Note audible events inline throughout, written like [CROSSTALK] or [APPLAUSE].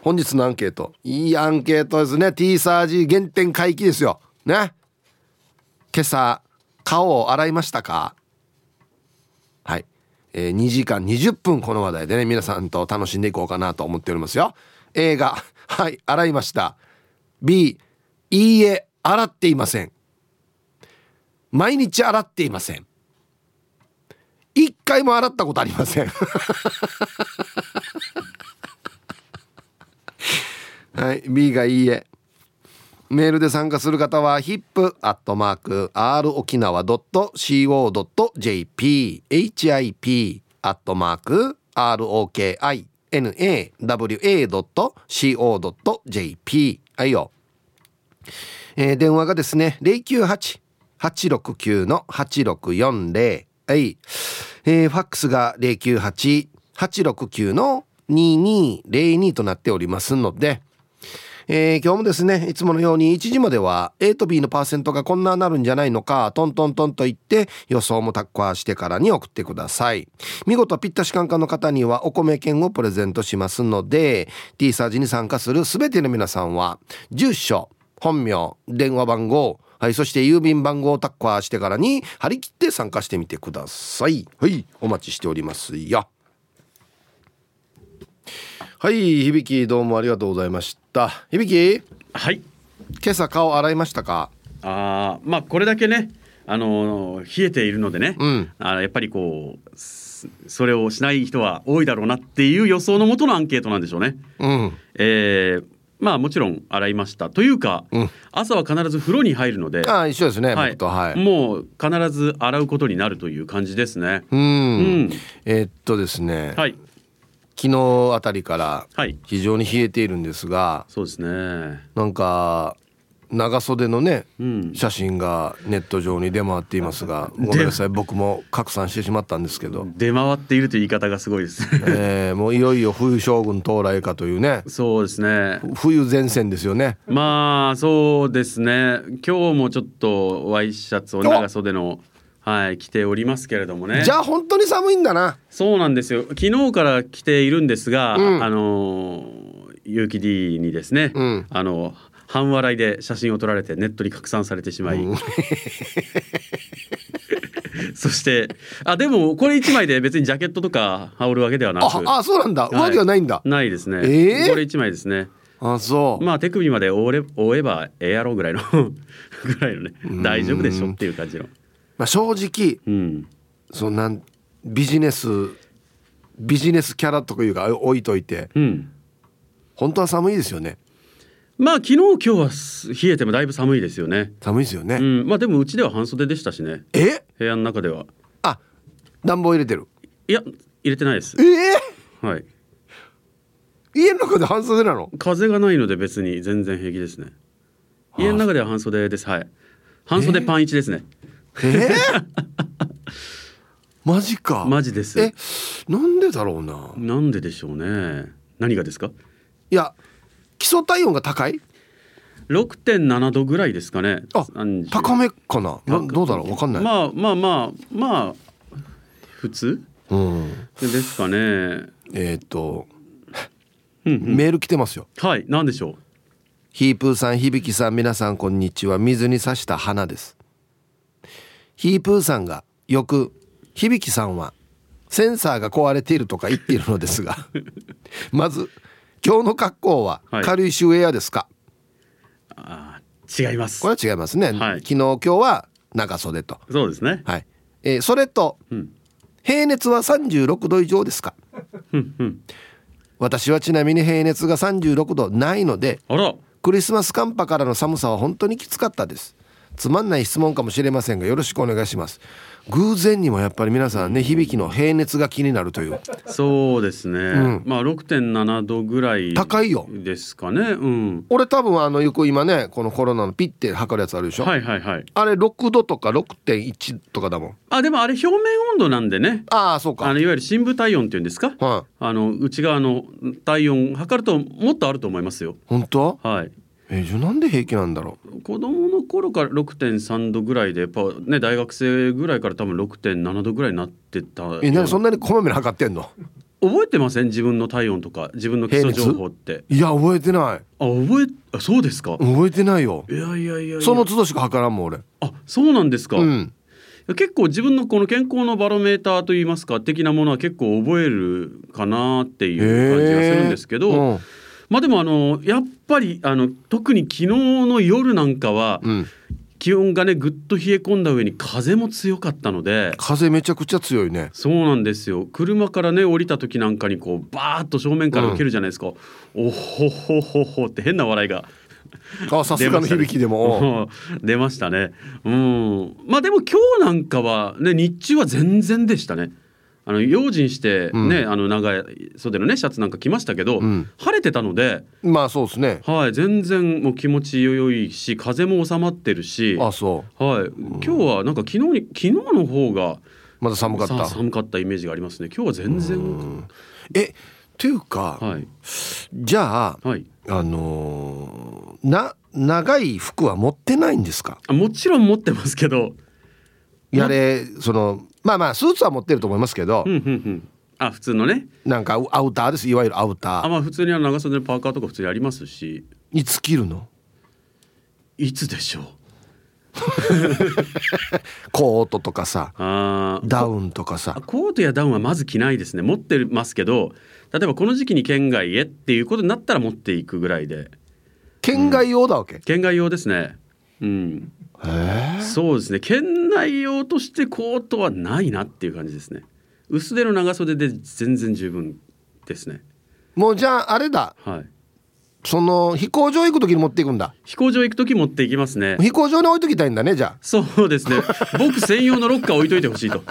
本日のアンケート。いいアンケートですね。T サージ原点回帰ですよ。ね。今朝顔を洗いましたか？はい、えー、2時間20分この話題でね皆さんと楽しんでいこうかなと思っておりますよ。映画 [LAUGHS] はい洗いました。B いいえ洗っていません。毎日洗っていません。一回も洗ったことありません。[LAUGHS] はい B がいいえ。メールで参加する方は hip.r 沖縄 .co.jp hip アットマーク ROKINAWA.co.jp はいよ、えー、電話がですね098-869-8640はい、えー、ファックスが098-869の2202となっておりますのでえー、今日もですねいつものように1時までは A と B のパーセントがこんななるんじゃないのかトントントンと言って予想もタッカーしてからに送ってください見事ピッタシカンカンの方にはお米券をプレゼントしますので T サージに参加する全ての皆さんは住所本名電話番号はい、そして郵便番号をタッカーしてからに張り切って参加してみてください。はい、お待ちしておりますよ。はい響きどうもありがとうございましたた。響き？はい。今朝顔洗いましたか？あまあこれだけねあの冷えているのでね、うん、あやっぱりこうそれをしない人は多いだろうなっていう予想のもとのアンケートなんでしょうね。うん、えーまあもちろん洗いました。というか、うん、朝は必ず風呂に入るのであ一緒ですね、はい、はい、もう必ず洗うことになるという感じですね。うん、うん、えー、っとですね、はい、昨日あたりから非常に冷えているんですが、はい、そうですね。なんか長袖のね、うん、写真がネット上に出回っていますが [LAUGHS] ごめんなさい僕も拡散してしまったんですけど。出回っているという言い方がすごいです [LAUGHS] えー、もういよいよ冬将軍到来かというね。そうですね。冬前線ですよね。まあそうですね。今日もちょっとワイシャツを長袖のはい着ておりますけれどもね。じゃあ本当に寒いんだな。そうなんですよ。昨日から着ているんですが、うん、あの結城 D にですね、うん、あの半笑いで写真を撮られてネットに拡散されてしまい、うん、[LAUGHS] そしてあでもこれ1枚で別にジャケットとか羽織るわけではなく。ああそうなんだ、上着はないんだ。ないですね、えー、これ1枚ですね。あそう。まあ手首まで覆え覆えばええやろうぐらいの [LAUGHS] ぐらいのね大丈夫でしょっていう感じのまあ、正直、うん、そんなんビジネスビジネスキャラとかいうか置いといて、うん、本当は寒いですよね。まあ昨日今日は冷えてもだいぶ寒いですよね。寒いですよね、うん、まあでもうちでは半袖でしたしね。え？部屋の中では。あ暖房入れてる。いや入れてないです。え？えー、はい。家の中で半袖なの？風がないので別に全然平気ですね。家の中では半袖です。はい。半袖パン1ですね、え？ーえー、マジか。マジです。えなんでだろうな。なんででしょうね。何がですか？いや基礎体温が高い？6.7度ぐらいですかね。あ高めかな。どうだろう？わかんない。まあまあまあまあ普通、うん、ですかね。えっ、とメール来てますよ。はい何でしょう？ヒープーさん響さん皆さんこんにちは。水に刺した花ですヒープーさんがよく響さんはセンサーが壊れているとか言っているのですが [LAUGHS] まず今日の格好は軽石ウェアですか、はい、あ違います。これは違いますね、はい、昨日今日は長袖と。そうですね。はい、えー、それと、うん、平熱は36度以上ですか？私はちなみに平熱が36度ないのでクリスマス寒波からの寒さは本当にきつかったですつまんない質問かもしれませんがよろしくお願いします。偶然にもやっぱり皆さんね響きの平熱が気になるという。そうですね、うん、まあ6.7度ぐらい高いよ。ですかね。うん。俺多分あのよく今ねこのコロナのピッて測るやつあるでしょ？はいはいはい。あれ6度とか6.1とかだもん。あでもあれ表面温度なんでね。ああそうか。あのいわゆる深部体温っていうんですか、はい、あの内側の体温測るともっとあると思いますよ。本当？はい。えじゃなんで平気なんだろう？子供の頃から6.3度ぐらいでやっぱね大学生ぐらいから多分6.7度ぐらいになってたえなそんなにこまめに測ってんの？覚えてません？自分の体温とか自分の基礎情報って。いや覚えてない。あ覚えあそうですか？覚えてないよ。いやいやいやその都度しか測らんもん俺。あそうなんですか、うん。結構自分のこの健康のバロメーターといいますか的なものは結構覚えるかなっていう感じがするんですけど、うん、まあでもあのやっぱりあの特に昨日の夜なんかは、うん、気温がねぐっと冷え込んだ上に風も強かったので風めちゃくちゃ強いね。そうなんですよ。車からね降りた時なんかにこうバーッと正面から受けるじゃないですか、うん、おほほほほって変な笑いがあさすがの響きでも。[LAUGHS] 出ましたね。うん。まあでも今日なんかはね日中は全然でしたねあの用心してね、うん、あの長い袖のねシャツなんか着ましたけど、うん、晴れてたのでまあそうですね。はい全然もう気持ちよいし風も収まってるしあそう。はい、今日はなんか昨日に昨日の方がまだ寒かった。寒かったイメージがありますね。今日は全然えというか、はい、じゃあ、はい、あのー、な長い服は持ってないんですか？もちろん持ってますけど。やれそのまあまあスーツは持ってると思いますけど、うんうんうん。あ普通のね。なんかアウターです。いわゆるアウター。あまあ普通に長袖のパーカーとか普通にありますし。いつ着るの？いつでしょう。[LAUGHS] コートとかさダウンとかさ。コートやダウンはまず着ないですね。持ってますけど例えばこの時期に県外へっていうことになったら持っていくぐらいで。県外用だわけ、うん、県外用ですね。うんそうですね。県内用としてコートはないなっていう感じですね。薄手の長袖で全然十分ですね。もうじゃああれだ。はい。その飛行場行く時に持っていくんだ。飛行場行く時持っていきますね。飛行場に置いときたいんだねじゃあ。そうですね。僕専用のロッカー置いといてほしいと。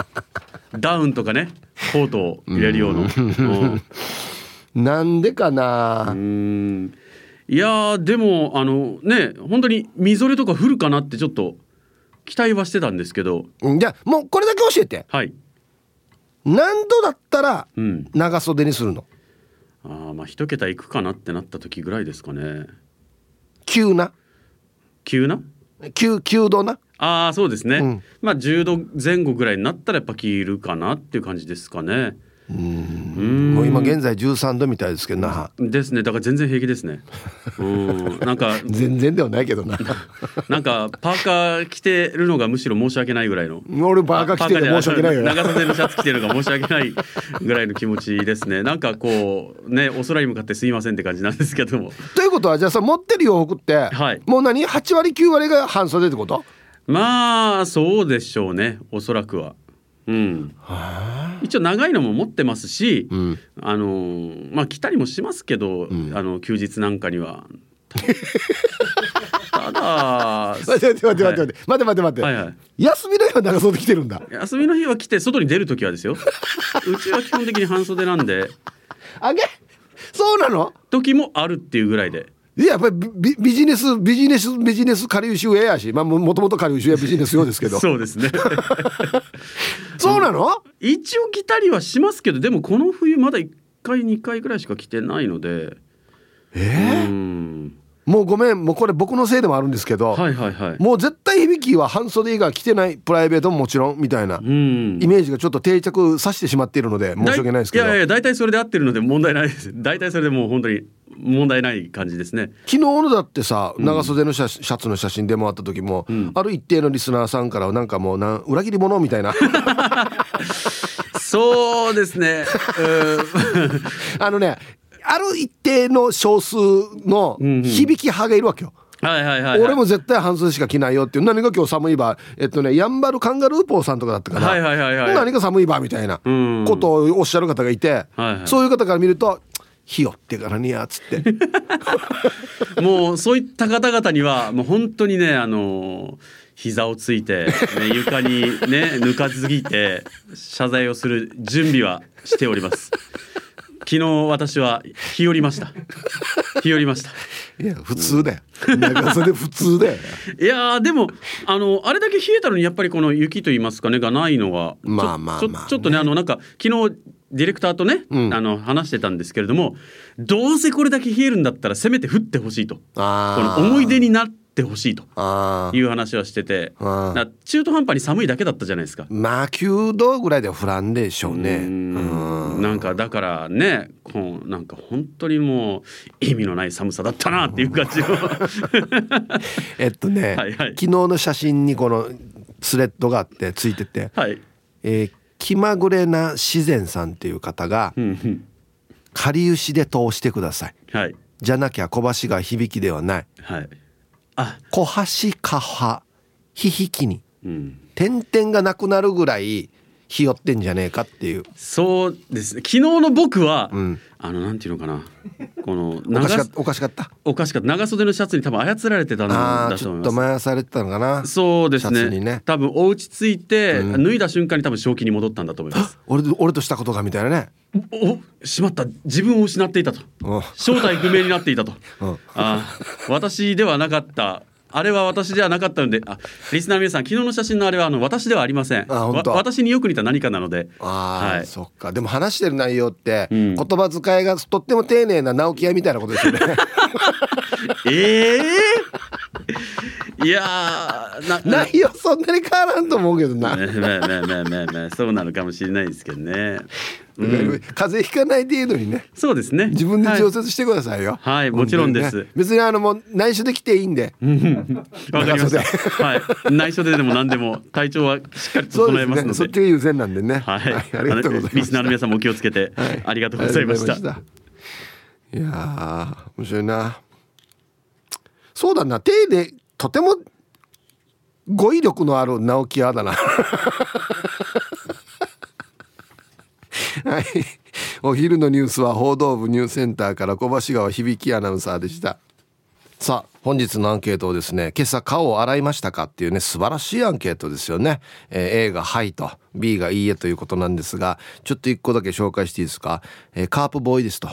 ダウンとかね。コートを入れるような。なんでかな。うんいやでもあのね本当にみぞれとか降るかなってちょっと期待はしてたんですけど。じゃあもうこれだけ教えて。はい。何度だったら長袖にするの、うん、ああまあ一桁いくかなってなった時ぐらいですかね。急な？急な？急急度な？ああそうですね、うん、まあ10度前後ぐらいになったらやっぱ着るかなっていう感じですかねうん。もう今現在13度みたいですけどなですね。だから全然平気ですね。うん。なんか [LAUGHS] 全然ではないけどな。[LAUGHS] なんかパーカー着てるのがむしろ申し訳ないぐらいの。俺パーカー着てる申し訳ないよ。長袖のシャツ着てるのが申し訳ないぐらいの気持ちですね。なんかこうねお空に向かってすいませんって感じなんですけども。ということはじゃあさ持ってる洋服って、はい、もう何？8割9割が半袖ってこと？まあそうでしょうね。おそらくはうん、一応長いのも持ってますし、うん、あのまあ来たりもしますけど、うん、あの休日なんかには。ただ [LAUGHS] 待って待って待って待って待って。待って待って、はいはい、休みの日は長袖着てるんだ。休みの日は着て外に出る時はですよ。[LAUGHS] うちは基本的に半袖なんで。あげそうなの？時もあるっていうぐらいでいややっぱりビビジネスビジネスビジネス下流集ややしまあもともと下流集やビジネス用ですけど。[LAUGHS] そうですね。[LAUGHS] そうなの？一応着たりはしますけどでもこの冬まだ1回2回ぐらいしか着てないので。えー、うんもうごめんもうこれ僕のせいでもあるんですけど、はいはいはい、もう絶対響きは半袖以外着てないプライベートももちろんみたいなイメージがちょっと定着させてしまっているので申し訳ないですけど。いやいや大体それで合ってるので問題ないです。大体それでもう本当に問題ない感じですね。昨日のだってさ長袖のシャ,、シャツの写真でもあった時も、うん、ある一定のリスナーさんからなんかもうな裏切り者みたいな。[LAUGHS] そうですね。[LAUGHS] あのねある一定の少数の響き派がいるわけよ、はいはいはい、俺も絶対半袖しか着ないよっていう。何が今日寒いばえっとねやんばるカンガルーポーさんとかだったかな、はいはいはいはい、何が寒いばみたいなことをおっしゃる方がいて、はいはい、そういう方から見るとひよってからにやっつって。[LAUGHS] もうそういった方々にはもう本当にねあの膝をついて、ね、床にね [LAUGHS] ぬかずぎて謝罪をする準備はしております昨日私は日和りました。[LAUGHS] 日和りました。いや普通だよ。長袖普通だよ。いやでもあのあれだけ冷えたのにやっぱりこの雪と言いますかねがないのはまあまあまあ、ね、ちょっとねあのなんか昨日ディレクターとね、うん、あの話してたんですけれどもどうせこれだけ冷えるんだったらせめて降ってほしいと。この思い出になってほしいという話はしてて中途半端に寒いだけだったじゃないですか。まあ9度ぐらいでは降らんでしょうね。うん。なんかだからねこうなんか本当にもう意味のない寒さだったなっていう感じの。[LAUGHS] えっとね、はいはい、昨日の写真にこのスレッドがあってついてて、はい、えー、気まぐれな自然さんっていう方が「かりゆしで通してください」はい、じゃなきゃ小橋が響きではない」はい、あ小橋かはひひきに、うん、点々がなくなるぐらいひよってんじゃねえかっていう。そうです。ね昨日の僕は、うん、あのなんていうのかな。このおかしかおかしかった？おかしかった。長袖のシャツに多分操られてたんだと思います。ちょっと回されてたのかな。そうですね。ね。多分お家着いて、うん、脱いだ瞬間に多分正気に戻ったんだと思います。俺俺としたことがみたいなね。おしまった。自分を失っていたと。正体不明になっていたと。[LAUGHS] あ私ではなかったあれは私ではなかったので、あ、リスナー皆さん、昨日の写真のあれはあの私ではありません。あ私によく似た何かなので。ああ、はい、そっか。でも話してる内容って、うん、言葉遣いがとっても丁寧な直木屋みたいなことですよね。え [LAUGHS] えー、いや内容そんなに変わらんと思うけどな。まあまあまあまあまあまあ、そうなのかもしれないですけどね。うん、風邪ひかない程度にね。そうですね。自分で調節してくださいよ。はい、はい、もちろんです、ね、別にあのもう内緒で来ていいんで。[LAUGHS] わかりました。はい。内緒ででも何でも体調はしっかり整えますので、ね、そっちが優先なんでね。はい、はい、ありがとうございますリスナーの皆さんもお気をつけて、はい、ありがとうございました。いや面白いな。そうだな。手でとても語彙力のある直木屋だなはい。お昼のニュースは報道部ニュースセンターから小橋川響アナウンサーでした。さあ本日のアンケートをですね今朝顔を洗いましたかっていうね素晴らしいアンケートですよね、えー、A が「はい」と B が「いいえ」ということなんですがちょっと一個だけ紹介していいですか、えー、カープボーイですと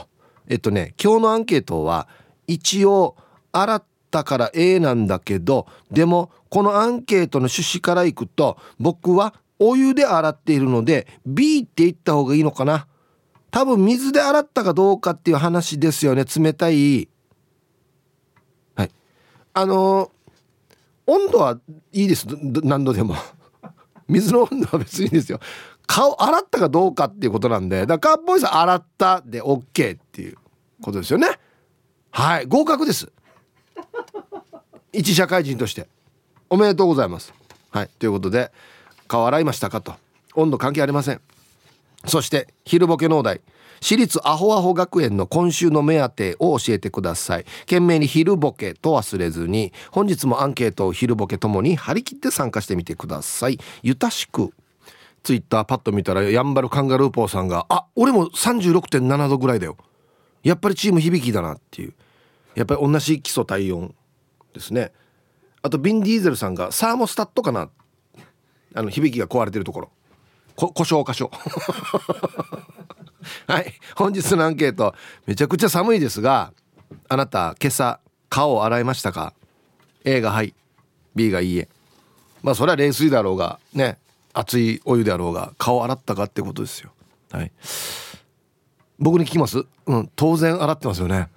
えっとね今日のアンケートは一応洗ったから A なんだけどでもこのアンケートの趣旨からいくと僕はお湯で洗っているので B って言った方がいいのかな。多分水で洗ったかどうかっていう話ですよね。冷たい。はい。あのー、温度はいいです。何度でも。[LAUGHS] 水の温度は別にいいですよ。顔洗ったかどうかっていうことなんで。だからカーボーイさん洗ったで OK っていうことですよね。はい。合格です。一社会人として。おめでとうございます。はい。ということで。顔洗いましたかと。温度関係ありません。そして昼ボケ農大私立アホアホ学園の今週の目当てを教えてください。懸命に昼ボケと忘れずに本日もアンケートを昼ボケともに張り切って参加してみてください。ゆたしく。ツイッターパッと見たらやんばるカンガルーポーさんがあ俺も36.7度ぐらいだよ。やっぱりチーム響きだなっていう。やっぱり同じ基礎体温ですね。あとビン・ディーゼルさんがサーモスタットかなあの響きが壊れてるところ。こ故障箇所。[LAUGHS] はい。本日のアンケート。めちゃくちゃ寒いですがあなた今朝顔を洗いましたか？A がはい。B がいいえ。まあそれは冷水だろうがね。熱いお湯であろうが顔洗ったかってことですよ。はい。僕に聞きます？うん。当然洗ってますよね。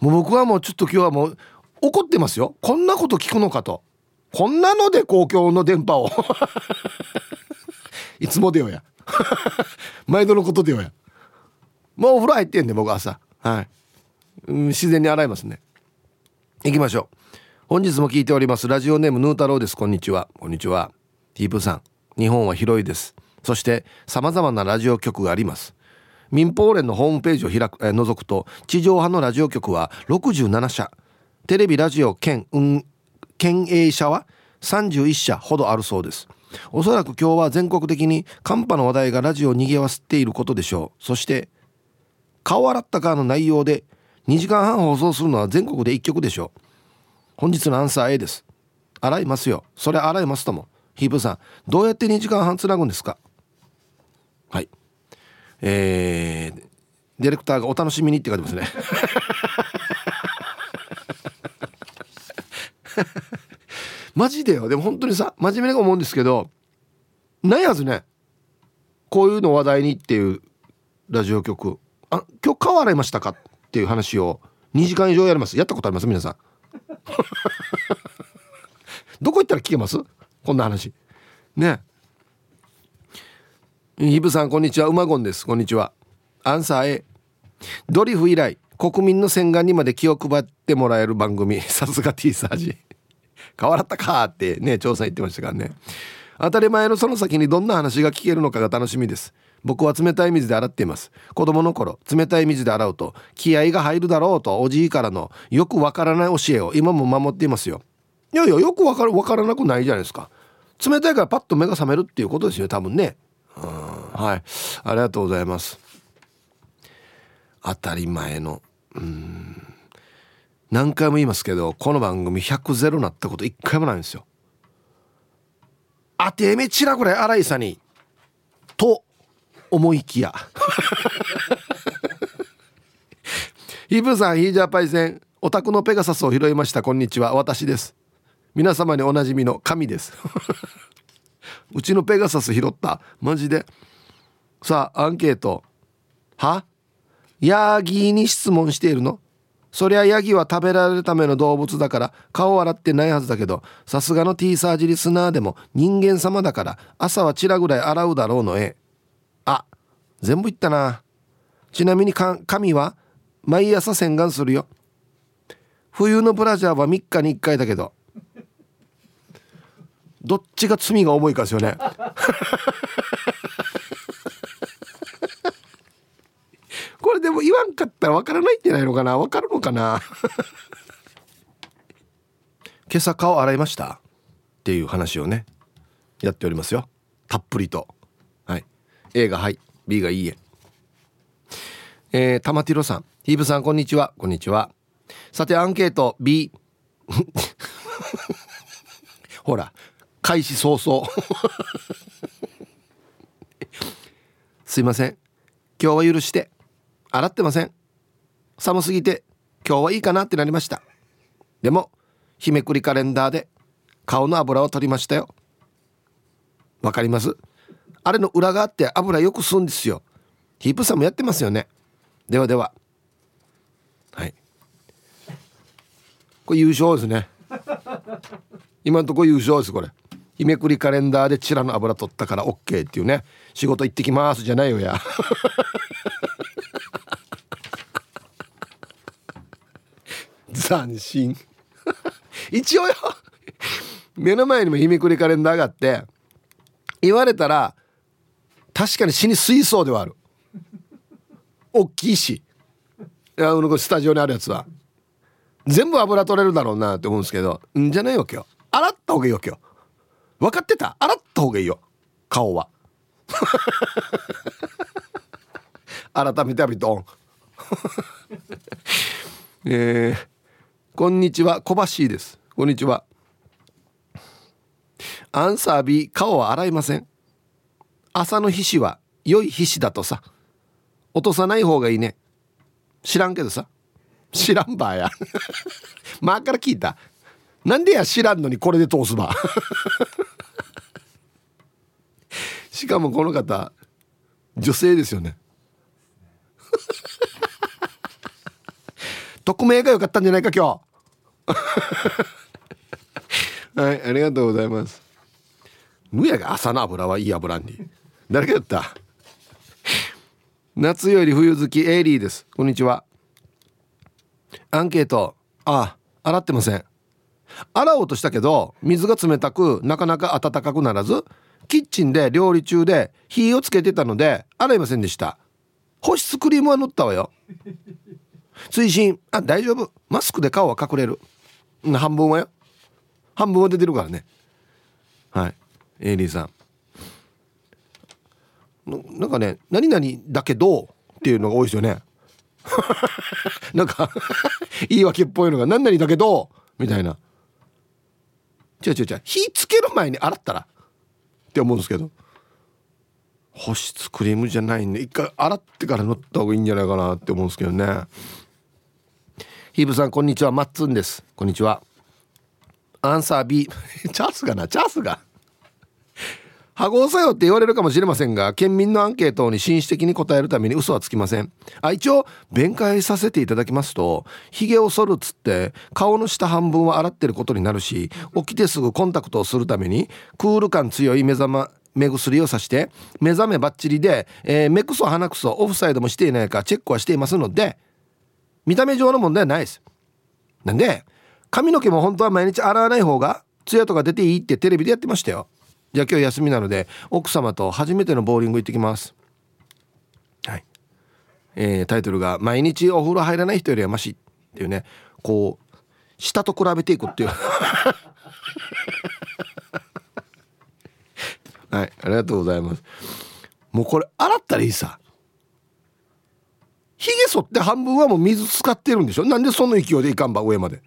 もう僕はもうちょっと今日はもう怒ってますよ。こんなこと聞くのかと。こんなので公共の電波を。[LAUGHS] いつもでよや。[LAUGHS] 毎度のことでよや。もうお風呂入ってんで僕朝。はい、うん、自然に洗いますね。行きましょう。本日も聞いております。ラジオネームヌー太郎です。こんにちは。こんにちは。ティープさん。日本は広いです。そして様々なラジオ局があります。民放連のホームページを開く、え覗くと地上波のラジオ局は67社。テレビラジオ兼運県営車は31社ほどあるそうです。おそらく今日は全国的に寒波の話題がラジオを賑わせていることでしょう。そして顔洗ったかの内容で2時間半放送するのは全国で1曲でしょう。本日のアンサー A です。洗いますよ。それ洗いますとも。ヒープさんどうやって2時間半つなぐんですか？はい。えー、ディレクターがお楽しみにって書いてますね。マジでよ。でも本当にさ真面目に思うんですけどないはずね。こういうの話題にっていうラジオ局。あ今日顔洗いましたか？っていう話を2時間以上やります。やったことあります？皆さん。[LAUGHS] どこ行ったら聞けます？こんな話。ね。ヒブさんこんにちは。うまごんです。こんにちは。アンサー A ドリフ以来国民の洗顔にまで気を配ってもらえる番組。さすが T サージ。変わったかってね調査言ってましたからね。当たり前のその先にどんな話が聞けるのかが楽しみです。僕は冷たい水で洗っています。子供の頃冷たい水で洗うと気合が入るだろうとおじいからのよくわからない教えを今も守っていますよ。いやいやよくわからわからなくないじゃないですか。冷たいからパッと目が覚めるっていうことですよ多分ね。はい。ありがとうございます。当たり前のうん。何回も言いますけどこの番組100ゼロなったこと一回もないんですよ。あてめちらぐらい荒いさんにと思いきや。[LAUGHS] ヒブさんヒージャーパイセンお宅のペガサスを拾いました。こんにちは。私です。皆様におなじみの神です。[LAUGHS] うちのペガサス拾った。マジで。さあアンケート。は？ヤギーに質問しているの？そりゃヤギは食べられるための動物だから顔洗ってないはずだけどさすがの T サージリスナーでも人間様だから朝はチラぐらい洗うだろうのえあ全部言ったな。ちなみに神は毎朝洗顔するよ。冬のブラジャーは3日に1回だけど。どっちが罪が重いかですよね。これでも言わんかったらわからないんじゃないのかな？わかるのかな？[LAUGHS] 今朝顔洗いました？っていう話をねやっておりますよ。たっぷりと。はい。A がはい。B がいいえ。えー、玉ティロさん。ヒーブさんこんにちは。こんにちは。さてアンケート。B [LAUGHS] ほら。開始早々。[LAUGHS] すいません。今日は許して洗ってません。寒すぎて今日はいいかなってなりました。でも日めくりカレンダーで顔の油を取りましたよ。わかります？あれの裏側って油よく吸うんですよ。ヒープさんもやってますよね。ではでは。はい。これ優勝ですね。今のところ優勝ですこれ。日めくりカレンダーでチラの油取ったから OK っていうね。仕事行ってきますじゃないよや。斬新。一応よ。目の前にも日めくりカレンダーがあって言われたら確かに死に水槽ではある。大きいし。あのスタジオにあるやつは。全部油取れるだろうなって思うんですけどんじゃないわけよ。洗った方がいいわけよ。分かってた？洗った方がいいよ。顔は。改めてアビトンえーこんにちは小橋です。こんにちは。アンサー B 顔は洗いません。朝の皮脂は良い皮脂だとさ。落とさない方がいいね。知らんけどさ。知らんばや。[LAUGHS] 前から聞いた。なんでや知らんのにこれで通すば。しかもこの方女性ですよね。[LAUGHS] 匿名が良かったんじゃないか今日。[LAUGHS] はいありがとうございます。むやが朝の油はいい油に。誰が言った？夏より冬好きエイリーです。こんにちは。アンケート。ああ洗ってません。洗おうとしたけど水が冷たくなかなか暖かくならずキッチンで料理中で火をつけてたので洗いませんでした。保湿クリームは塗ったわよ。追伸。あ大丈夫。マスクで顔は隠れる。半分はよ。半分は出てるからね。はい。エイリーさん。なんかね「何々だけど」っていうのが多いですよね。[LAUGHS] なんか [LAUGHS] 言い訳っぽいのが「何々だけど」みたいな。違う違う違う。火つける前に洗ったらって思うんですけど。保湿クリームじゃないんで一回洗ってから塗った方がいいんじゃないかなって思うんですけどね。ヒーブさんこんにちは。マッツンです。こんにちは。アンサー B チャースがなチャースがハゴさよって言われるかもしれませんが県民のアンケートに紳士的に答えるために嘘はつきません。あ一応弁解させていただきますとヒゲを剃るっつって顔の下半分は洗ってることになるし起きてすぐコンタクトをするためにクール感強い目覚ま目薬をさして目覚めばっちりで、えー、目くそ鼻くそオフサイドもしていないかチェックはしていますので見た目上の問題はないです。なんで髪の毛も本当は毎日洗わない方がツヤとか出ていいってテレビでやってましたよ。じゃあ今日休みなので奥様と初めてのボーリング行ってきます。はい。えー、タイトルが「毎日お風呂入らない人よりはまし」っていうね。こう下と比べていくっていう。[LAUGHS] はいありがとうございます。もうこれ洗ったらいいさ。ひげ剃って半分はもう水使ってるんでしょ？なんでその勢いでいかんば上まで。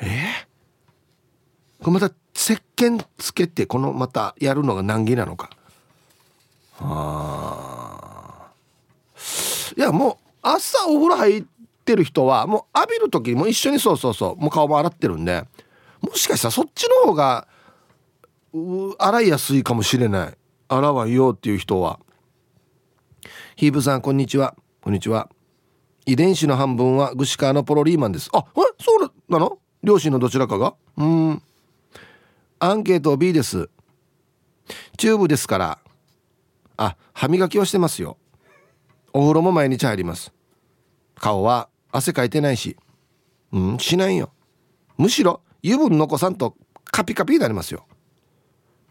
えー、これまた石鹸つけてこのまたやるのが難儀なのか。あ。いやもう朝お風呂入ってる人はもう浴びる時も一緒にそうそうそうもう顔も洗ってるんでもしかしたらそっちの方が洗いやすいかもしれない。洗わんよっていう人は。ヒーブさんこんにちは。こんにちは。遺伝子の半分はグシカーのポロリーマンです。あえ？そうなの？両親のどちらかが？うんアンケート B です。チューブですから。あ歯磨きはしてますよ。お風呂も毎日入ります。顔は汗かいてないし。うんしないよ。むしろ油分残さんとカピカピになりますよ。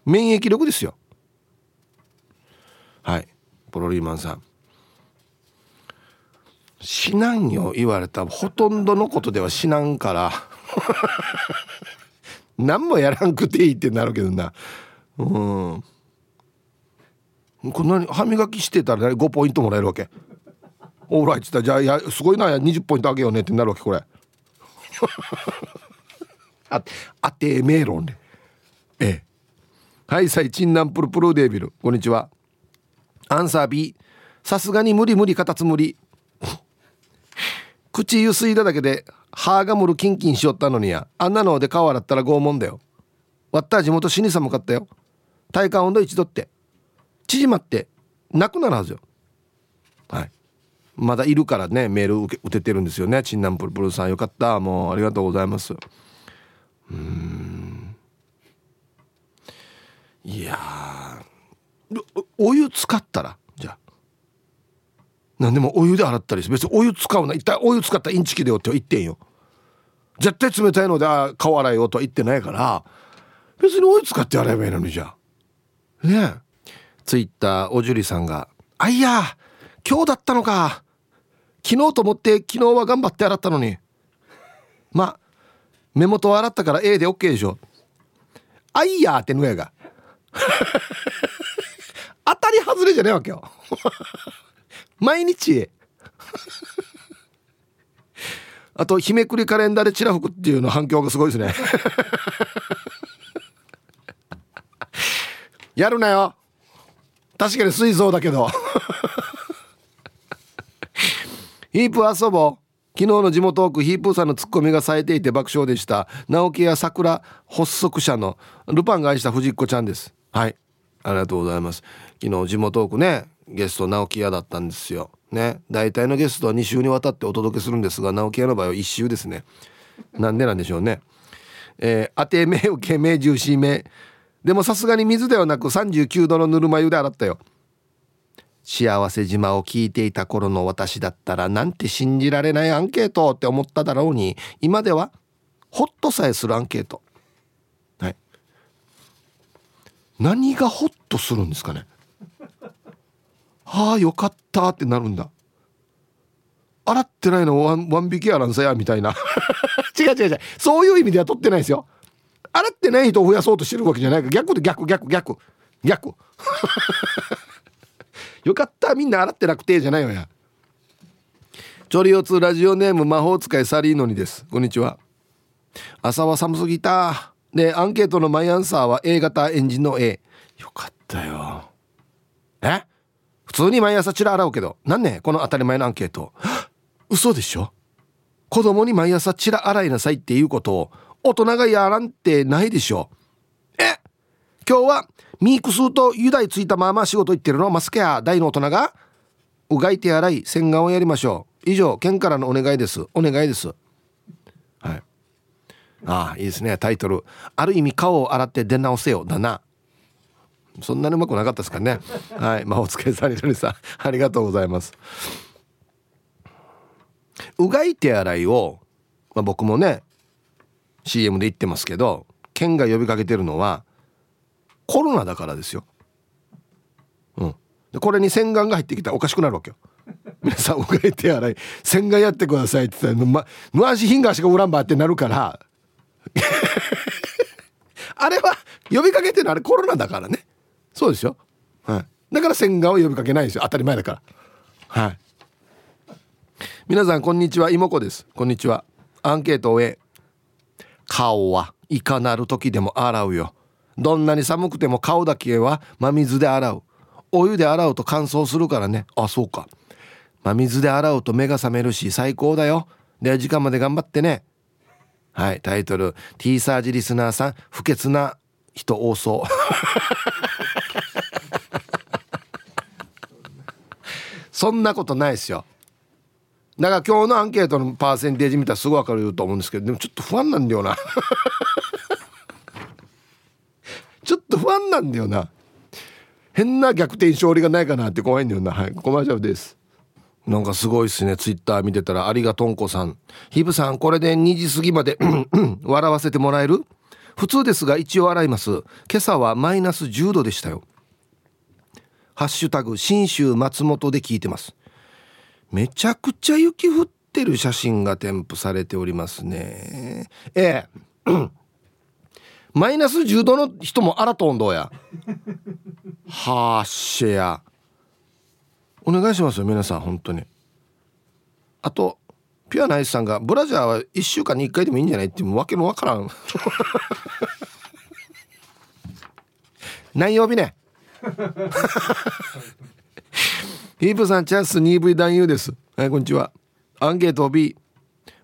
免疫力ですよ。はい。ポロリーマンさん。しなんよ言われた。ほとんどのことではしなんから。何もやらんくていいってなるけどな。うん。こんなに歯磨きしてたら5ポイントもらえるわけ？オーライっつったらじゃあいやすごいな20ポイントあげようねってなるわけこれ。ああてめえろんね。ええ。はいさいチンナンプルプルデービル。こんにちは。アンサー B さすがに無理無理カタツムリ。口ゆすいだだけで歯がむるキンキンしよったのにや。あんなので顔洗ったら拷問だよ。割った地元死に寒かったよ。体感温度1度って。縮まって。なくなるはずよ。はい。まだいるからねメール受け打ててるんですよね。チンナンプルプルさんよかった。もうありがとうございます。うん。いやお湯使ったら何でもお湯で洗ったり別にお湯使うな。一体お湯使ったらインチキだよって言ってんよ。絶対冷たいので顔洗いよとは言ってないから別にお湯使って洗えばいいのにじゃ。ねえ。ツイッターおじゅりさんが「あいや今日だったのか。昨日と思って昨日は頑張って洗ったのに。まあ目元を洗ったから A で OK でしょ。あいやってぬやが。[LAUGHS] 当たり外れじゃねえわけよ毎日 [LAUGHS] あと日めくりカレンダーでチラフクっていうの反響がすごいですね。[LAUGHS] やるなよ。確かに水槽だけど。[LAUGHS] ヒープ遊ぼう。昨日の地元奥ヒープーさんのツッコミが冴えていて爆笑でした。直木や桜発足者のルパンが愛した藤子ちゃんです。はい。ありがとうございます。昨日地元奥ねゲスト直木屋だったんですよ。ね。大体のゲストは2週にわたってお届けするんですが直木屋の場合は1週ですね。なんでなんでしょうね。えー、当て目受け目重視目。でもさすがに水ではなく39度のぬるま湯で洗ったよ。幸せ島を聞いていた頃の私だったらなんて信じられないアンケートって思っただろうに今ではホッとさえするアンケート。何がホッとするんですかね。はあよかったってなるんだ。洗ってないのワンワン引きやらんさやみたいな。[LAUGHS] 違う違う違う。そういう意味では取ってないですよ。洗ってない人を増やそうとしてるわけじゃない。から逆で逆逆逆。逆。[LAUGHS] よかったみんな洗ってなくてじゃないよや。チョリオツラジオネーム魔法使いサリーノニです。こんにちは。朝は寒すぎた。でアンケートのマイアンサーは A 型エンジンの A よかったよ。え？普通に毎朝チラ洗うけどなんねこの当たり前のアンケート。嘘でしょ？子供に毎朝チラ洗いなさいっていうことを大人がやらんってないでしょ？え？今日はミークスと油代ついたまま仕事行ってるのマスケア大の大人がうがい手洗い洗顔をやりましょう。以上県からのお願いです。お願いです。はい。ああいいですね。タイトルある意味顔を洗って出直せよだな。そんなにうまくなかったですかねはいまあお疲れさんにさんありがとうございますうがい手洗いを、まあ、僕もね CM で言ってますけど県が呼びかけてるのはコロナだからですよ。うん。でこれに洗顔が入ってきたらおかしくなるわけよ。皆さんうがい手洗い洗顔やってくださいって言ったらまぬ足ひんが足がおらんばってなるからあれは呼びかけてるのあれコロナだからねそうですよ、はい、だから洗顔を呼びかけないですよ。当たり前だから。はい。皆さんこんにちは。妹子です。こんにちは。アンケートを終え顔はいかなる時でも洗うよ。どんなに寒くても顔だけは真水で洗う。お湯で洗うと乾燥するからね。あそうか。真水で洗うと目が覚めるし最高だよ。で時間まで頑張ってね。はい。タイトル T サージリスナーさん不潔な人多そう。そんなことないですよ。だから今日のアンケートのパーセンテージ見たらすぐ分かると思うんですけどでもちょっと不安なんだよな。ちょっと不安なんだよな。変な逆転勝利がないかなって怖いんだよな。はいコマーシャルです。なんかすごいっすね。ツイッター見てたらありがとんこさん。ヒブさんこれで2時過ぎまで笑わせてもらえる？普通ですが一応洗います。今朝はマイナス10度でしたよ。ハッシュタグ信州松本で聞いてます。めちゃくちゃ雪降ってる写真が添付されておりますね。ええ。[CLEARS THROAT] マイナス10度の人もあらとんどや。はあシェアお願いしますよ皆さん本当に。あとピュアナイスさんがブラジャーは1週間に1回でもいいんじゃないっていうわけのわからん。[LAUGHS] 何曜日ね [LAUGHS] ヒープさんチャンス 2V 男優です。はいこんにちは。アンケート B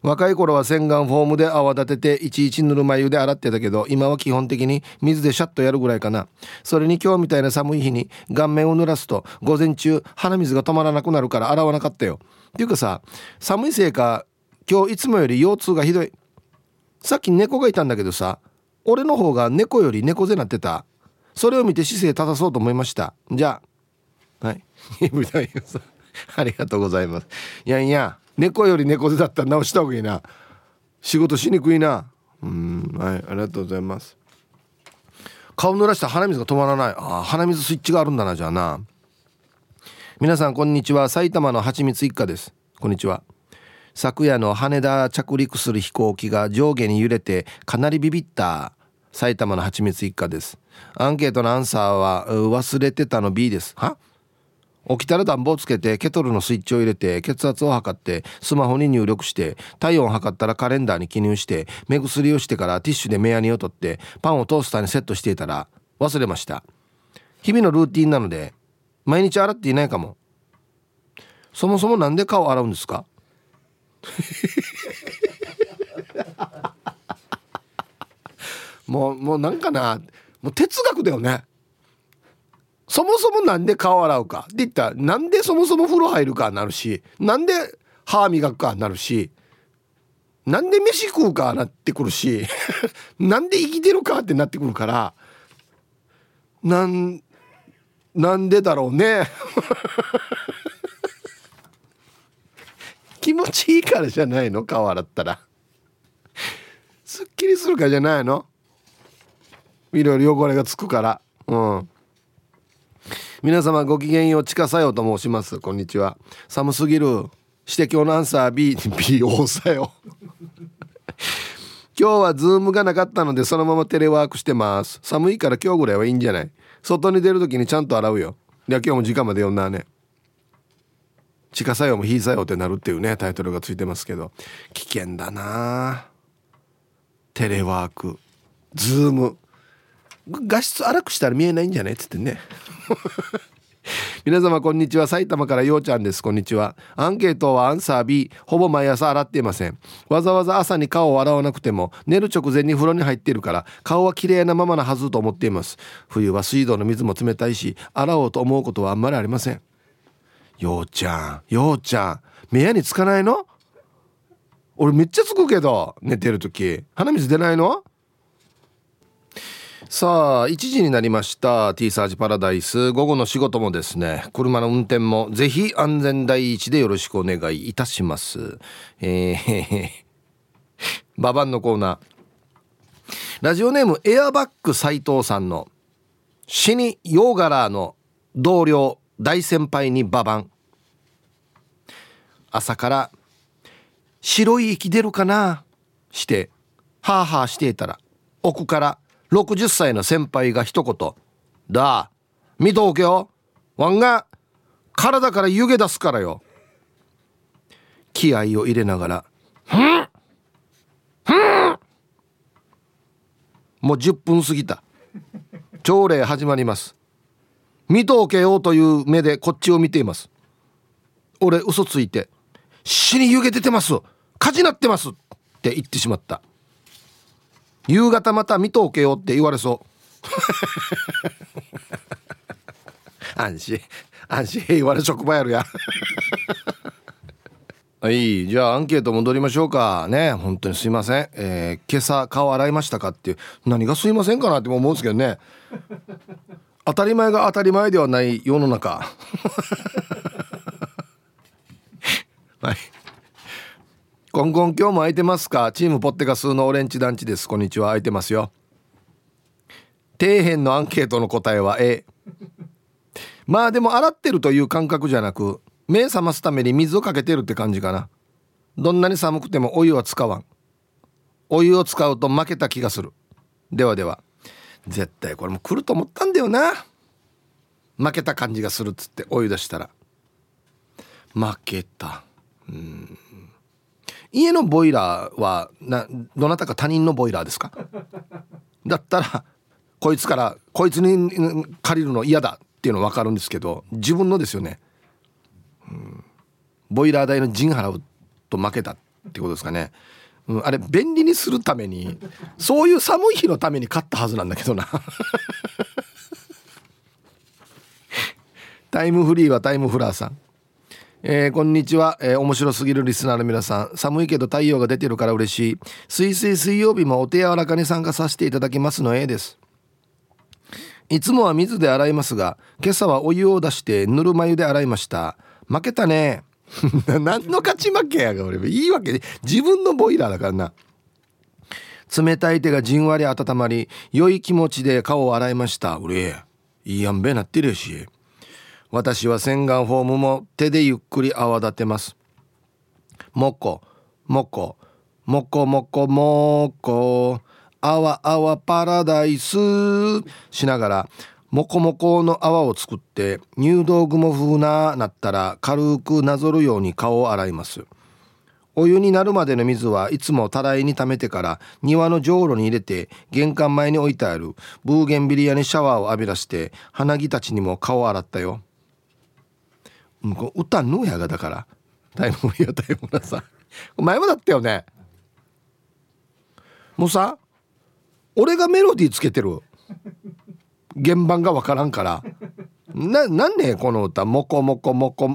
若い頃は洗顔フォームで泡立てていちいちぬるま湯で洗ってたけど今は基本的に水でシャッとやるぐらいかな。それに今日みたいな寒い日に顔面を濡らすと午前中鼻水が止まらなくなるから洗わなかったよ。ていうかさ寒いせいか今日いつもより腰痛がひどい。さっき猫がいたんだけどさ俺の方が猫より猫背なってた。それを見て姿勢正そうと思いました。じゃあはい。[LAUGHS] ありがとうございます。いやいや猫より猫背だったら直した方がいいな。仕事しにくいな。うんはいありがとうございます。顔濡らした鼻水が止まらない。あ鼻水スイッチがあるんだなじゃあな。皆さんこんにちは。埼玉のはちみつ一家です。こんにちは。昨夜の羽田着陸する飛行機が上下に揺れてかなりビビった埼玉のはちみつ一家です。アンケートのアンサーは忘れてたの B です。は？起きたら暖房つけてケトルのスイッチを入れて血圧を測ってスマホに入力して体温を測ったらカレンダーに記入して目薬をしてからティッシュで目やにを取ってパンをトースターにセットしていたら忘れました。日々のルーティンなので毎日洗っていないかも。そもそも何で顔洗うんですか？もうもうなんかな？もう哲学だよね。そもそもなんで顔洗うか？って言ったらなんでそもそも風呂入るかなるしなんで歯磨くかなるしなんで飯食うかなってくるし [LAUGHS] なんで生きてるかってなってくるからなんなんでだろうね。[LAUGHS] 気持ちいいからじゃないの？顔洗ったら。すっきりするからじゃないの？いろいろ汚れがつくから。うん。皆様ごきげんようちかさよと申します。こんにちは。寒すぎる。指摘のアンサー B [LAUGHS] B 多さよ今日はズームがなかったのでそのままテレワークしてます。寒いから今日ぐらいはいいんじゃない？外に出る時にちゃんと洗うよ。いや今日も時間まで読んだね。地下作用も非作用ってなるっていうねタイトルがついてますけど。危険だな。テレワーク。ズーム。画質荒くしたら見えないんじゃないっつってね。皆様こんにちは。埼玉からようちゃんです。こんにちは。アンケートはアンサー B ほぼ毎朝洗っていません。わざわざ朝に顔を洗わなくても寝る直前に風呂に入っているから顔は綺麗なままなはずと思っています。冬は水道の水も冷たいし洗おうと思うことはあんまりありません。ようちゃん。ようちゃん。目やにつかないの？俺めっちゃつくけど寝てる時。鼻水出ないの？さあ1時になりました T サージパラダイス。午後の仕事もですね車の運転もぜひ安全第一でよろしくお願いいたします。えー、ババンのコーナー。ラジオネームエアバック斎藤さんの死にヨーガラーの同僚大先輩にババン朝から白い息出るかな？してハーハーしていたら奥から60歳の先輩が一言「だあ見とおけよ。わんが体から湯気出すからよ」気合を入れながら「ふんふん」もう10分過ぎた。朝礼始まります見とおけよという目でこっちを見ています。俺嘘ついて「死に湯気出てます。火事なってます」って言ってしまった。夕方また見とけよって言われそう。[LAUGHS] 安心。安心。平和な職場やるや。[LAUGHS] はいじゃあアンケート戻りましょうか。ね本当にすいません、えー、今朝顔洗いましたかっていう。何がすいませんかなって思うんですけどね。当たり前が当たり前ではない世の中。[LAUGHS] はい。コンコン今日も空いてますか？チームポッテガスのオレンジ団地です。こんにちは。空いてますよ。底辺のアンケートの答えは A まあでも洗ってるという感覚じゃなく目覚ますために水をかけてるって感じかな。どんなに寒くてもお湯は使わん。お湯を使うと負けた気がする。ではでは。絶対これも来ると思ったんだよな。負けた感じがするっつってお湯出したら。負けた。うん。家のボイラーはなどなたか他人のボイラーですか？だったらこいつからこいつに借りるの嫌だっていうの分かるんですけど自分のですよね、うん、ボイラー代の陣払うと負けたってことですかね、うん、あれ便利にするためにそういう寒い日のために買ったはずなんだけどな。[LAUGHS] タイムフリーはタイムフラーさん。えー、こんにちは、えー、面白すぎるリスナーの皆さん。寒いけど太陽が出てるから嬉しい。水水水曜日もお手柔らかに参加させていただきますの A です。いつもは水で洗いますが今朝はお湯を出してぬるま湯で洗いました。負けたね。[LAUGHS] 何の勝ち負けやが俺。いいわけで自分のボイラーだからな。冷たい手がじんわり温まり良い気持ちで顔を洗いました。俺いいやんべなってるし。私は洗顔フォームも手でゆっくり泡立てます。もこもこもこもこもこあわあわパラダイス。しながらもこもこの泡を作って入道雲風ななったら軽くなぞるように顔を洗います。お湯になるまでの水はいつもたらいに溜めてから庭のじょうろに入れて玄関前に置いてあるブーゲンビリアにシャワーを浴び出して花木たちにも顔を洗ったよ。こ歌のやがだから。タイムリアタイムラさ。前もだったよね。もうさ俺がメロディーつけてる。原版が分からんから。ななんねこの歌「もこもこもこ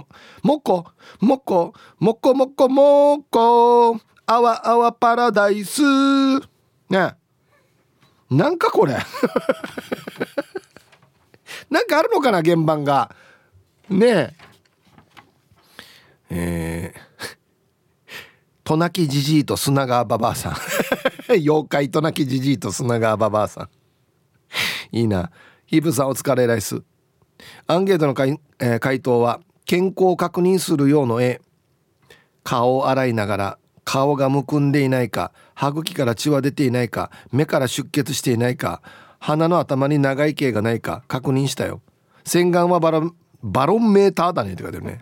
もこもこもこもこもこあわあわパラダイス」ね。なんかこれ。[LAUGHS] なんかあるのかな原版が。ねえ。えー、トナキジジイと砂川ババアさん。[LAUGHS] 妖怪トナキジジイと砂川ババアさん。いいな。ヒープさんお疲れライスアンケートの回,、えー、回答は健康を確認するようの絵。顔を洗いながら顔がむくんでいないか歯茎から血は出ていないか目から出血していないか鼻の頭に長い毛がないか確認したよ。洗顔はバラバロンメーターだねって書いてるね。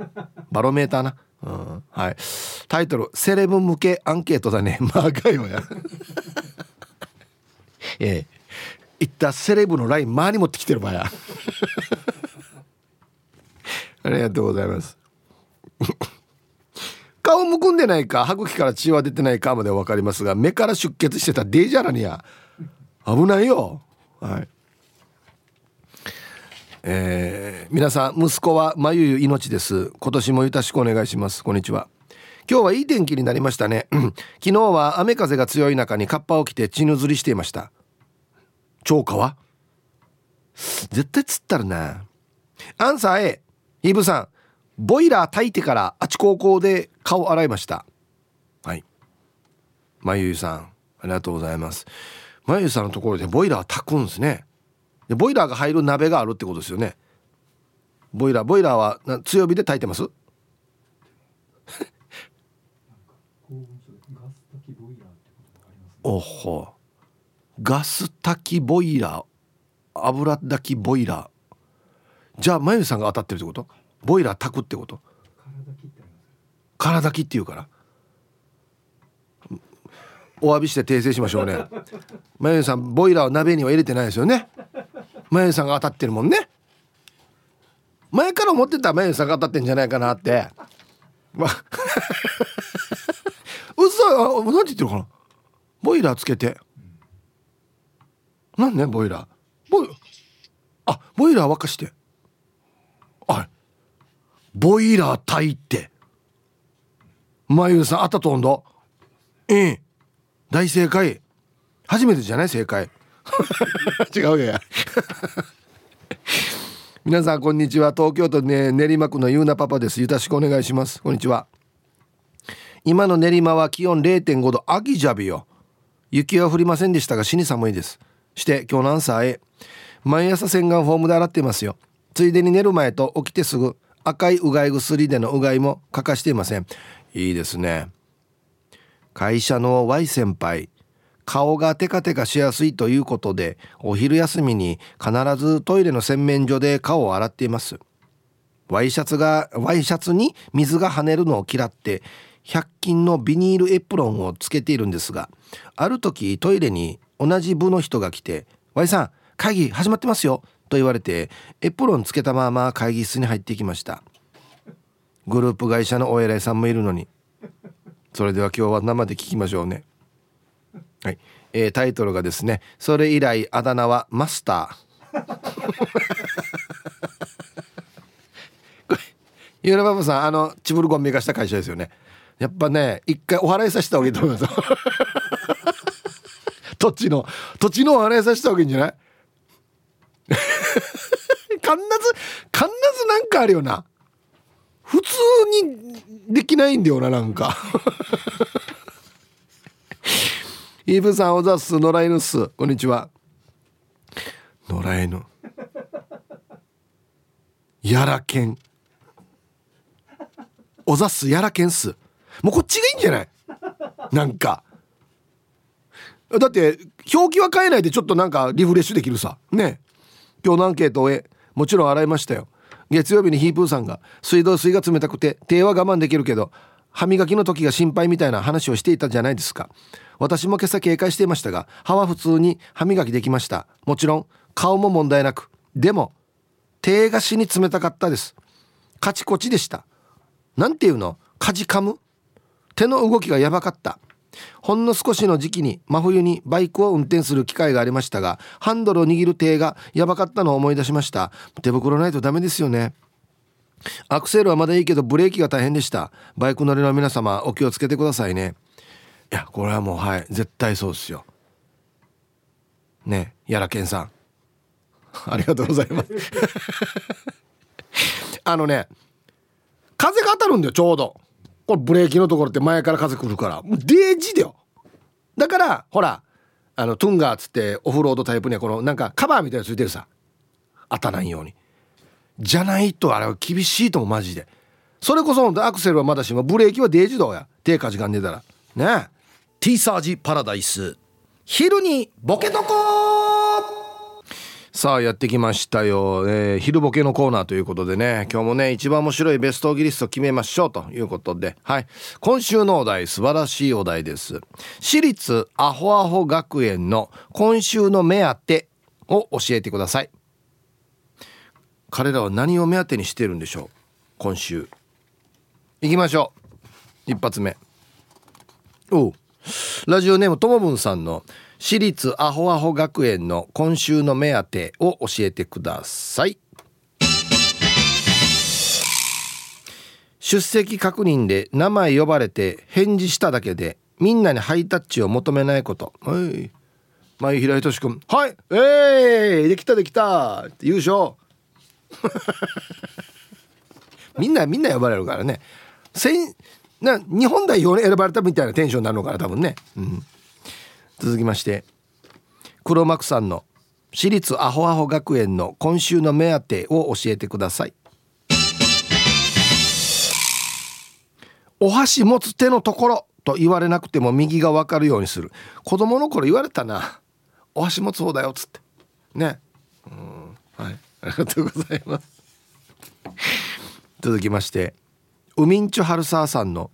バロメーターな、うん、はい。タイトル「セレブ向けアンケートだね」[LAUGHS] まあかよや。[LAUGHS] ええ。いったセレブのライン周り持ってきてる場合や。[LAUGHS] ありがとうございます。顔むくんでないか歯茎から血は出てないかまで分かりますが目から出血してたデージャラにや危ないよ。はい。えー、皆さん息子はまゆゆ命です。今年もよろしくお願いします。こんにちは。今日はいい天気になりましたね。[CLEARS THROAT] 昨日は雨風が強い中にカッパを着て血ぬずりしていました。超川？絶対釣ったらな。アンサー A イブさん。ボイラー炊いてからあち高校で顔洗いました。はい。まゆゆさんありがとうございます。まゆゆさんのところでボイラー炊くんですね。でボイラーが入る鍋があるってことですよね。ボイラーボイラーは強火で炊いてます？[LAUGHS] おほ。ガス炊きボイラー油炊きボイラー。じゃあまゆさんが当たってるってこと？ボイラー炊くってこと？空炊きって言うから。お詫びして訂正しましょうね。[LAUGHS] まゆさんボイラーを鍋には入れてないですよね？まゆさんが当たってるもんね。前から思ってたまゆさんが当たってんじゃないかなって。ま [LAUGHS] あ嘘何て言ってるかな？ボイラーつけて。何ねボイラー。ボイあボイラー沸かして。あボイラー炊いて。まゆさんあったとんどええ。大正解。初めてじゃない？正解。違うや。皆さんこんにちは。東京都、ね、練馬区のゆうなパパです。よろしくお願いします。こんにちは。今の練馬は気温0.5度。秋じゃびよ。雪は降りませんでしたが死に寒いです。して今日のアンサーへ。毎朝洗顔フォームで洗っていますよ。ついでに寝る前と起きてすぐ赤いうがい薬でのうがいも欠かしていません。いいですね。会社の Y 先輩。顔がテカテカしやすいということでお昼休みに必ずトイレの洗面所で顔を洗っています。ワイシャツがワイシャツに水が跳ねるのを嫌って100均のビニールエプロンをつけているんですがある時トイレに同じ部の人が来て「ワイさん会議始まってますよ」と言われてエプロンつけたまま会議室に入ってきました。グループ会社のお偉いさんもいるのに。それでは今日は生で聞きましょうね。はい、えー、タイトルがですねそれ以来あだ名はマスター。[LAUGHS] これゆらばばさんあのチブルゴンメガした会社ですよね。やっぱね一回お払いさせた方がいいと思います [LAUGHS] 土地の土地のお払いさせた方がいいんじゃない？[LAUGHS] 必ず必ずなんかあるよな。普通にできないんだよななんか。イブさんおざっす野良犬っす。こんにちは。野良犬。やらけん。おざっすやらけんっす。もうこっちがいいんじゃない？なんか。だって表記は変えないでちょっとなんかリフレッシュできるさ。ね。今日のアンケートを終えもちろん洗いましたよ。月曜日にヒープーさんが水道水が冷たくて手は我慢できるけど歯磨きの時が心配みたいな話をしていたじゃないですか。私も今朝警戒していましたが歯は普通に歯磨きできました。もちろん顔も問題なくでも手が死に冷たかったです。カチコチでした。なんていうの？かじかむ手の動きがやばかった。ほんの少しの時期に真冬にバイクを運転する機会がありましたがハンドルを握る手がやばかったのを思い出しました。手袋ないとダメですよね。アクセルはまだいいけどブレーキが大変でした。バイク乗りの皆様お気をつけてくださいね。いやこれはもうはい。絶対そうですよ。ねやらけんさん。[LAUGHS] ありがとうございます。[LAUGHS] あのね風が当たるんだよちょうど。これブレーキのところって前から風来るから。もうデージだよ。だからほらあのトゥンガーっつってオフロードタイプにはこのなんかカバーみたいなついてるさ。当たらんように。じゃないとあれは厳しいと思うマジで。それこそアクセルはまだしもブレーキはデージ動や。低下時間ねえたら。ね。え T サージパラダイス。昼にボケとこさあやってきましたよ、えー、昼ボケのコーナーということでね。今日もね一番面白いベストギリスト決めましょうということで。はい。今週のお題素晴らしいお題です。私立アホアホ学園の今週の目当てを教えてください。彼らは何を目当てにしてるんでしょう？今週。いきましょう。一発目。おラジオネームともぶんさんの私立アホアホ学園の今週の目当てを教えてください。出席確認で名前呼ばれて返事しただけでみんなにハイタッチを求めないこと。はい。前平井敏君。はい。えー、できたできた。優勝。[LAUGHS] みんなみんな呼ばれるからね。な日本代表に選ばれたみたいなテンションになるのかな多分ね、うん、続きまして黒幕さんの私立アホアホ学園の今週の目当てを教えてください。お箸持つ手のところと言われなくても右が分かるようにする。子供の頃言われたな。お箸持つ方だよっつって。ね。うん。はい。ありがとうございます。続きましてウミンチュハルサーさんの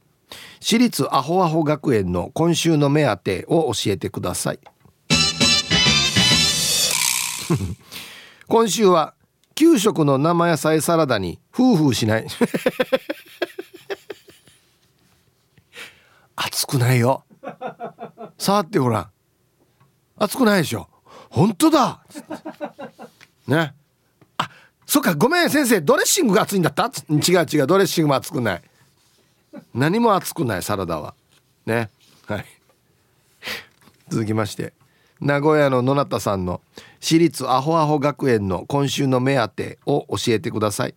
私立アホアホ学園の今週の目当てを教えてください。今週は給食の生野菜サラダにフーフーしない。[LAUGHS] 熱くないよ。触ってごらん。熱くないでしょ。本当だ。ね。そっかごめん先生ドレッシングが熱いんだった？違う違うドレッシングも熱くない。何も熱くないサラダは。ね。はい。続きまして名古屋の野中さんの私立アホアホ学園の今週の目当てを教えてください。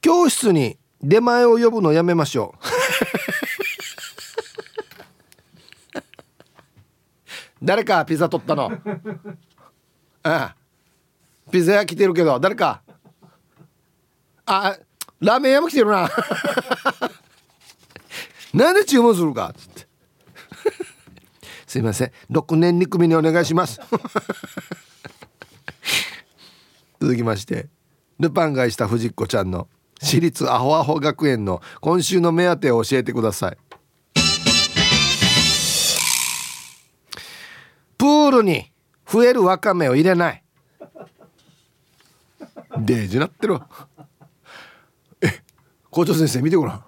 教室に出前を呼ぶのやめましょう。[LAUGHS] 誰かピザ取ったの？ああピザ屋来てるけど誰か。あラーメン屋も来てるな。[LAUGHS] なんで注文するか？っつって。すいません。6年2組にお願いします。[LAUGHS] 続きまして。ルパンがした藤子ちゃんの私立アホアホ学園の今週の目当てを教えてください。プールに増えるわかめを入れない。デージなってるえ校長先生見てごらん。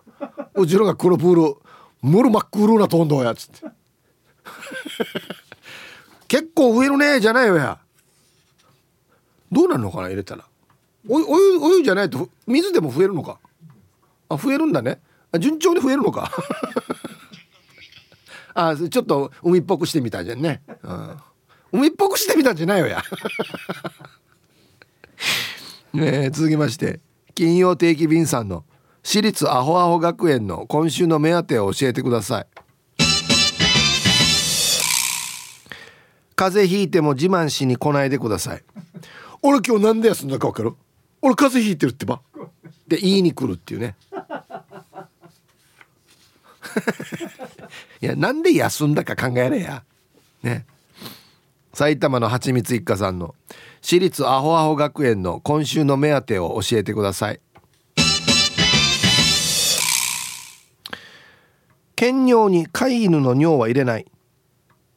うちのが黒プールムルマックルーなとんどや。つって結構増えるねじゃないよや。どうなるのかな入れたら。お湯お湯じゃないと水でも増えるのか。あ増えるんだね。順調に増えるのか。[LAUGHS] あちょっと海っぽくしてみたじゃんね、うん、海っぽくしてみたんじゃないよや。[LAUGHS] ね続きまして金曜定期便さんの私立アホアホ学園の今週の目当てを教えてください。風邪ひいても自慢しに来ないでください。俺今日なんで休んだか分かる？俺風邪ひいてるってば？で言いに来るっていうね。[LAUGHS] いやなんで休んだか考えれや。ね埼玉のはちみつ一家さんの私立アホアホ学園の今週の目当てを教えてください。兼尿に飼い犬の尿は入れない、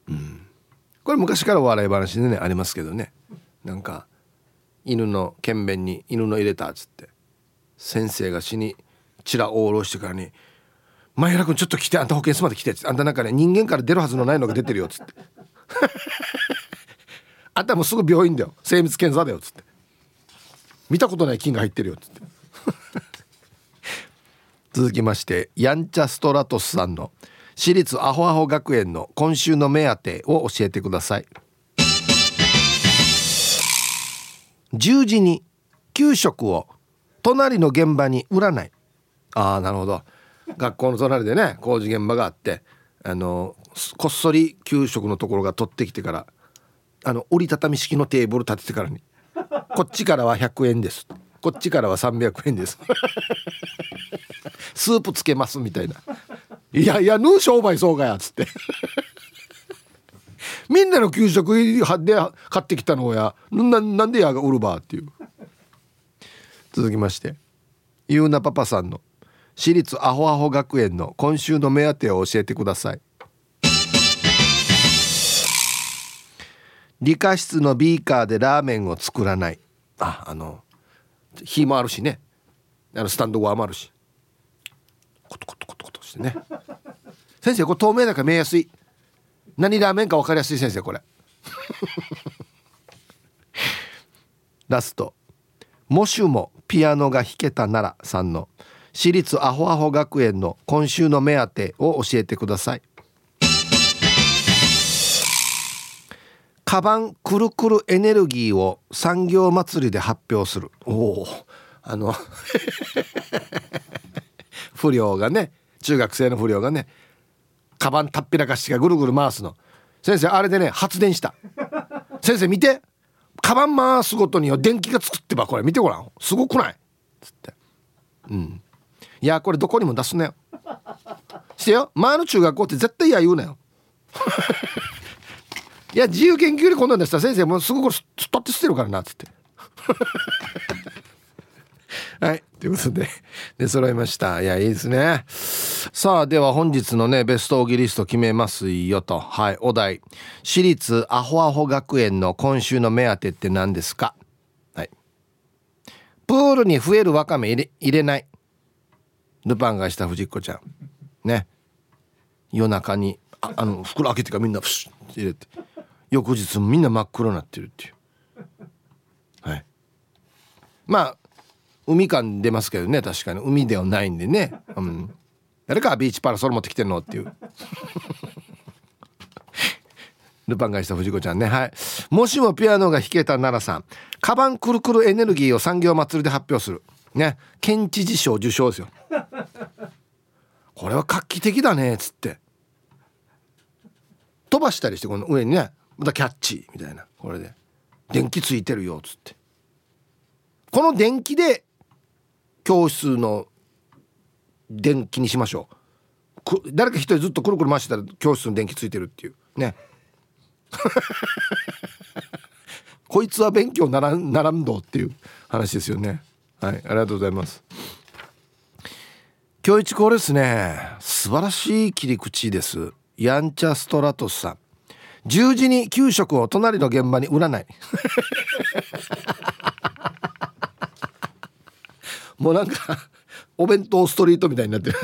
うん、これ昔からお笑い話でねありますけどね。なんか犬の剣弁に犬の入れたっつって先生が死にチラオールしてからに「前原君ちょっと来てあんた保健室まで来て」っつって「あんたなんかね人間から出るはずのないのが出てるよ」っつって「あんたもうすぐ病院だよ。精密検査だよ」っつって「見たことない菌が入ってるよ」っつって。[LAUGHS] 続きましてヤンチャストラトスさんの私立アホアホ学園の今週の目当てを教えてください。10時に給食を隣の現場に売らない。ああなるほど。学校の隣でね工事現場があってあのこっそり給食のところが取ってきてからあの折りたたみ式のテーブル立ててからに [LAUGHS] こっちからは100円です。こっちからは300円です。[LAUGHS] スープつけますみたいな。いやいやヌー商売そうかやっつって。[LAUGHS] みんなの給食で買ってきたのやななんでやが売るばっていう。続きましてゆうなパパさんの私立アホアホ学園の今週の目当てを教えてください。理科室のビーカーでラーメンを作らない。ああの火もあるしね。あのスタンド側もあるし。コトコトコトコトしてね。先生これ透明だから見えやすい。何ラーメンか分かりやすい先生これ。[LAUGHS] ラスト「もしもピアノが弾けたなら」さんの私立アホアホ学園の今週の目当てを教えてください。カバンくるくるエネルギーを産業祭りで発表する。おおあの [LAUGHS] 不良がね中学生の不良がねカバンたっぴらかしがぐるぐる回すの。先生あれでね発電した。先生見て。カバン回すごとによ電気が作ってばこれ。見てごらん。すごくない？つって。うん。いやこれどこにも出すなよ。してよ。前の中学校って絶対いや言うなよいや自由研究でこんなんでしたら先生もうすぐこれスッって捨てるからなっつって。[LAUGHS] はい。ということでで揃いました。いやいいですね。さあでは本日のねベストオギリスト決めますよと。はいお題。私立アホアホ学園の今週の目当てって何ですか？はい。プールに増えるわかめ入れ入れない。ルパンがした藤子ちゃん。ね。夜中にああの袋開けてからみんなプシュッ入れて翌日みんな真っ黒になってるっていう。はい。まあ海感出ますけどね確かに。海ではないんでね、うん、誰かビーチパラソル持ってきてんのっていう。[LAUGHS] ルパンがした藤子ちゃんね。はい。もしもピアノが弾けた奈良さん。カバンくるくるエネルギーを産業祭りで発表する。ね。県知事賞受賞ですよ。これは画期的だねっつって。飛ばしたりしてこの上にね。またキャッチみたいな。これで。電気ついてるよっつって。この電気で教室の電気にしましょう。誰か一人ずっとくるくる回してたら教室の電気ついてるっていう。ね。[LAUGHS] こいつは勉強ならんならんどっていう話ですよね。はい。ありがとうございます。今日一これですね。素晴らしい切り口です。やんちゃストラトスさん。10時に給食を隣の現場に売らない。[LAUGHS] もうなんかお弁当ストリートみたいになってる。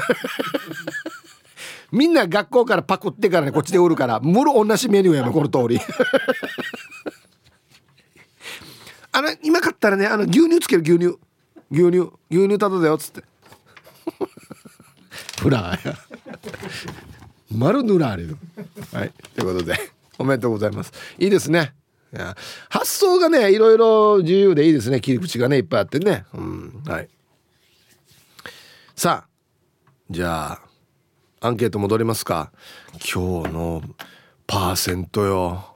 みんな学校からパクってからねこっちで売るからむる同じメニューやのこの通り。あの今買ったらねあの牛乳つける牛乳。牛乳牛乳ただだよっつって。フラーや。丸塗られる。はいということでおめでとうございます。いいですね。発想がねいろいろ自由でいいですね。切り口がねいっぱいあってね。うんはい。さあじゃあアンケート戻りますか。今日のパーセントよ。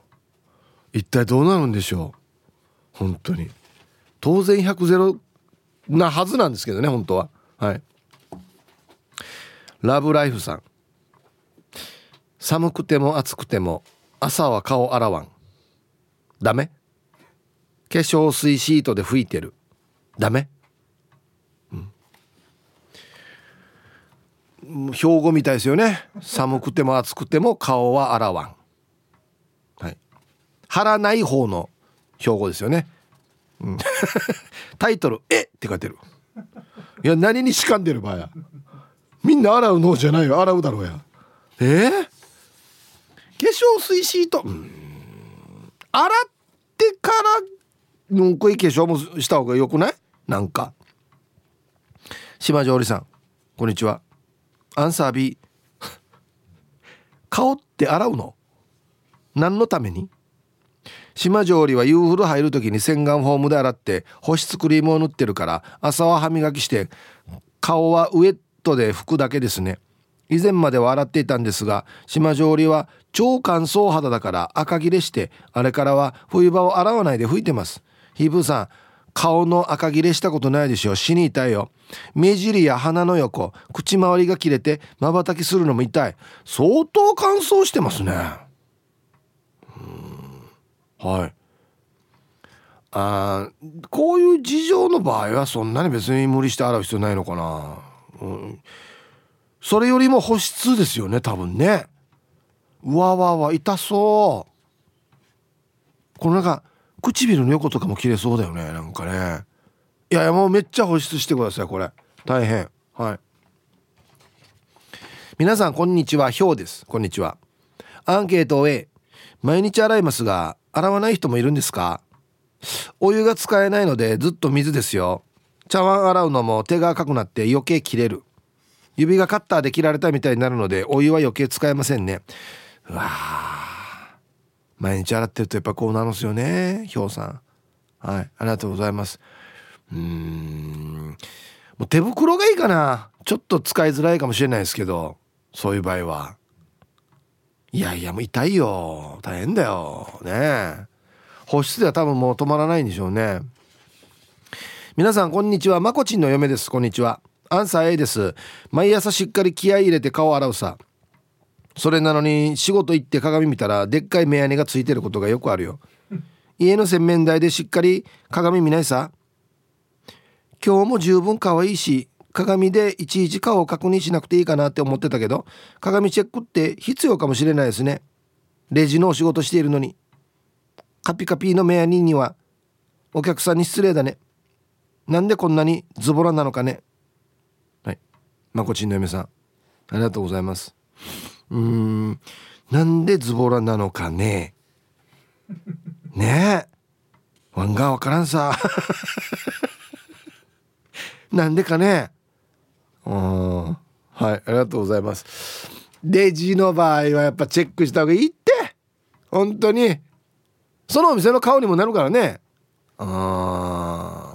一体どうなるんでしょう？本当に。当然100ゼロなはずなんですけどね本当は。はい。ラブライフさん。寒くても暑くても朝は顔洗わん。ダメ？化粧水シートで拭いてる。ダメ？うん。標語みたいですよね。寒くても暑くても顔は洗わん。はい。貼らない方の標語ですよね、うん、[LAUGHS] タイトル「え？っ!」って書いてる。いや何にしかんでる場合や。みんな洗うのじゃないよ。洗うだろうや。え？ー、粧水シート。洗ってからうんこい化粧もした方がよくない？なんか。島上里さんこんにちは。アンサー B [LAUGHS] 顔って洗うの？何のために？島上里は夕風呂入る時に洗顔フォームで洗って保湿クリームを塗ってるから朝は歯磨きして顔はウエットで拭くだけですね以前までは洗っていたんですが島上里は超乾燥肌だから赤切れしてあれからは冬場を洗わないで拭いてます。ヒープーさん顔の赤切れしたことないでしょ死に痛いよ。目尻や鼻の横口周りが切れてまばたきするのも痛い。相当乾燥してますね。はい。あこういう事情の場合はそんなに別に無理して洗う必要ないのかな、うん、それよりも保湿ですよね多分ね。うわわわ痛そう。このなんか唇の横とかも切れそうだよねなんかね。いやいやもうめっちゃ保湿してくださいこれ。大変。はい。皆さんこんにちは。ひょうです。こんにちは。アンケートを A 毎日洗いますが洗わない人もいるんですか？お湯が使えないのでずっと水ですよ。茶碗洗うのも手が赤くなって余計切れる。指がカッターで切られたみたいになるのでお湯は余計使えませんね。うわ毎日洗ってるとやっぱこうなるんですよね。ひょうさん。はい。ありがとうございます。うん。もう手袋がいいかな。ちょっと使いづらいかもしれないですけどそういう場合は。いやいやもう痛いよ。大変だよ。ね。保湿では多分もう止まらないんでしょうね。皆さんこんにちは。まこちんの嫁です。こんにちは。アンサー A です。毎朝しっかり気合入れて顔洗うさ。それなのに仕事行って鏡見たらでっかい目やにがついてることがよくあるよ。家の洗面台でしっかり鏡見ないさ。今日も十分可愛いし鏡でいちいち顔を確認しなくていいかなって思ってたけど鏡チェックって必要かもしれないですね。レジのお仕事しているのに。カピカピの目やににはお客さんに失礼だね。なんでこんなにズボラなのかね。まこちんの嫁さんありがとうございます。うーんなんでズボラなのかね。ねえ。ワンがわからんさ。[LAUGHS] なんでかね。うんはいありがとうございます。レジの場合はやっぱチェックした方がいいって。本当に。そのお店の顔にもなるからね。あはい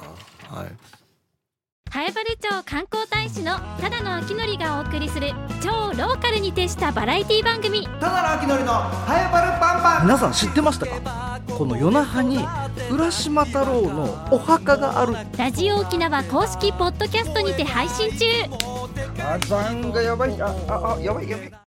南風原町観光大使のただの秋のりがお送りする超ローカルに徹したバラエティ番組。ただの秋のりのハエバルパンパン。皆さん知ってましたか？この夜那覇に浦島太郎のお墓がある。ラジオ沖縄公式ポッドキャストにて配信中。火山がやばいあああやばいやばい